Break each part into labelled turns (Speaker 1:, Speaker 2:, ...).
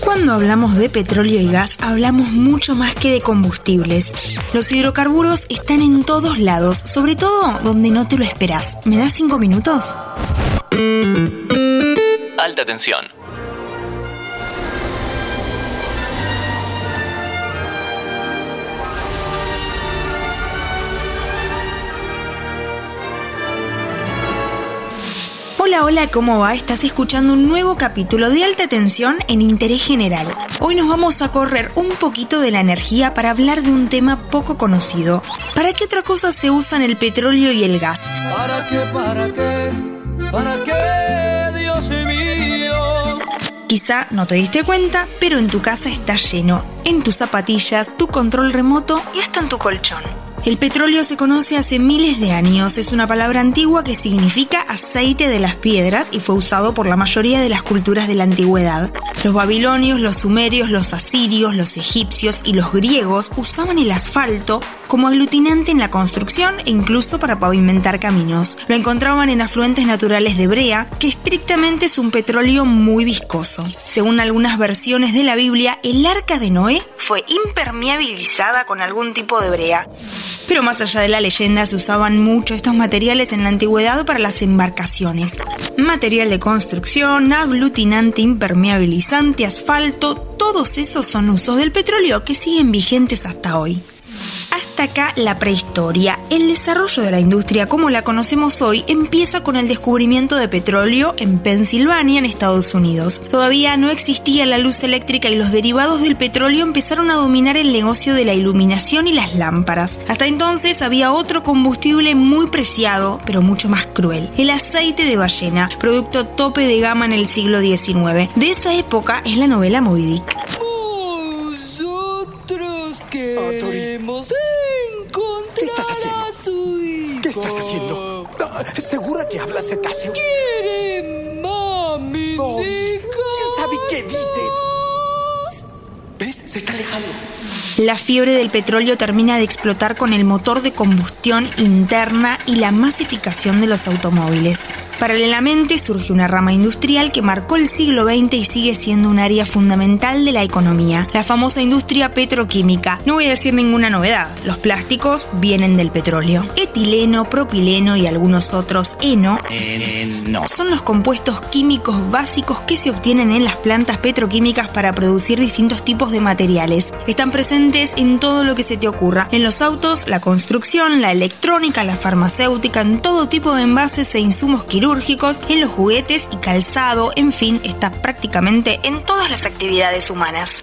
Speaker 1: Cuando hablamos de petróleo y gas, hablamos mucho más que de combustibles. Los hidrocarburos están en todos lados, sobre todo donde no te lo esperas. ¿Me das cinco minutos?
Speaker 2: Alta tensión.
Speaker 1: Hola, hola, ¿cómo va? Estás escuchando un nuevo capítulo de alta tensión en interés general. Hoy nos vamos a correr un poquito de la energía para hablar de un tema poco conocido. ¿Para qué otra cosa se usan el petróleo y el gas?
Speaker 3: ¿Para qué, para qué, para qué, Dios mío?
Speaker 1: Quizá no te diste cuenta, pero en tu casa está lleno, en tus zapatillas, tu control remoto y hasta en tu colchón. El petróleo se conoce hace miles de años, es una palabra antigua que significa aceite de las piedras y fue usado por la mayoría de las culturas de la antigüedad. Los babilonios, los sumerios, los asirios, los egipcios y los griegos usaban el asfalto como aglutinante en la construcción e incluso para pavimentar caminos. Lo encontraban en afluentes naturales de brea, que estrictamente es un petróleo muy viscoso. Según algunas versiones de la Biblia, el arca de Noé fue impermeabilizada con algún tipo de brea. Pero más allá de la leyenda, se usaban mucho estos materiales en la antigüedad para las embarcaciones. Material de construcción, aglutinante, impermeabilizante, asfalto, todos esos son usos del petróleo que siguen vigentes hasta hoy hasta acá la prehistoria. El desarrollo de la industria como la conocemos hoy empieza con el descubrimiento de petróleo en Pensilvania, en Estados Unidos. Todavía no existía la luz eléctrica y los derivados del petróleo empezaron a dominar el negocio de la iluminación y las lámparas. Hasta entonces había otro combustible muy preciado, pero mucho más cruel, el aceite de ballena, producto tope de gama en el siglo XIX. De esa época es la novela Moby Dick.
Speaker 4: Estás haciendo? ¿Segura que hablas cetáceo?
Speaker 3: Quiere mami,
Speaker 4: No. ¿Quién sabe qué dices? ¿Ves? Se está alejando.
Speaker 1: La fiebre del petróleo termina de explotar con el motor de combustión interna y la masificación de los automóviles. Paralelamente surge una rama industrial que marcó el siglo XX y sigue siendo un área fundamental de la economía, la famosa industria petroquímica. No voy a decir ninguna novedad, los plásticos vienen del petróleo. Etileno, propileno y algunos otros, eno, son los compuestos químicos básicos que se obtienen en las plantas petroquímicas para producir distintos tipos de materiales. Están presentes en todo lo que se te ocurra, en los autos, la construcción, la electrónica, la farmacéutica, en todo tipo de envases e insumos quirúrgicos, en los juguetes y calzado, en fin, está prácticamente en todas las actividades humanas.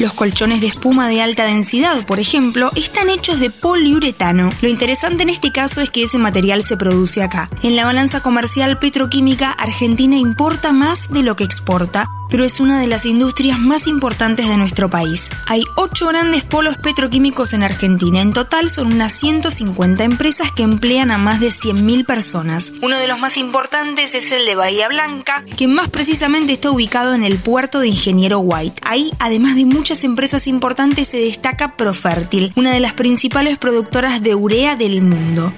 Speaker 1: Los colchones de espuma de alta densidad, por ejemplo, están hechos de poliuretano. Lo interesante en este caso es que ese material se produce acá. En la balanza comercial petroquímica, Argentina importa más de lo que exporta, pero es una de las industrias más importantes de nuestro país. Hay ocho grandes polos petroquímicos en Argentina. En total son unas 150 empresas que emplean a más de 100.000 personas. Uno de los más importantes es el de Bahía Blanca, que más precisamente está ubicado en el puerto de Ingeniero White. Ahí, además de muchas empresas importantes, se destaca Profértil, una de las principales productoras de urea del mundo.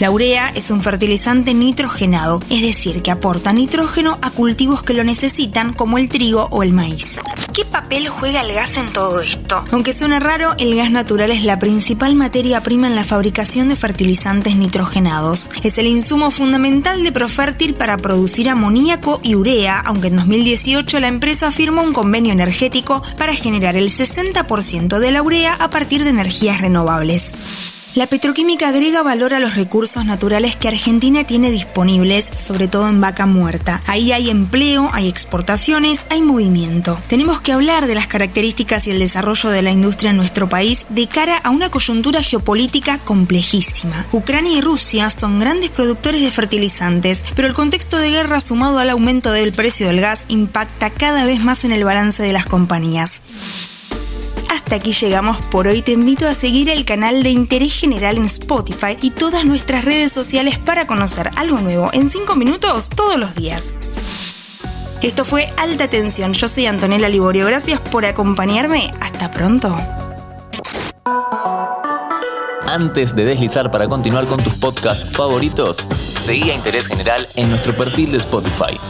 Speaker 1: La urea es un fertilizante nitrogenado, es decir, que aporta nitrógeno a cultivos que lo necesitan como el trigo o el maíz. ¿Qué papel juega el gas en todo esto? Aunque suene raro, el gas natural es la principal materia prima en la fabricación de fertilizantes nitrogenados. Es el insumo fundamental de Profértil para producir amoníaco y urea, aunque en 2018 la empresa firmó un convenio energético para generar el 60% de la urea a partir de energías renovables. La petroquímica agrega valor a los recursos naturales que Argentina tiene disponibles, sobre todo en vaca muerta. Ahí hay empleo, hay exportaciones, hay movimiento. Tenemos que hablar de las características y el desarrollo de la industria en nuestro país de cara a una coyuntura geopolítica complejísima. Ucrania y Rusia son grandes productores de fertilizantes, pero el contexto de guerra sumado al aumento del precio del gas impacta cada vez más en el balance de las compañías. Hasta aquí llegamos por hoy. Te invito a seguir el canal de Interés General en Spotify y todas nuestras redes sociales para conocer algo nuevo en 5 minutos todos los días. Esto fue Alta Tensión. Yo soy Antonella Liborio. Gracias por acompañarme. Hasta pronto.
Speaker 2: Antes de deslizar para continuar con tus podcasts favoritos, seguí a Interés General en nuestro perfil de Spotify.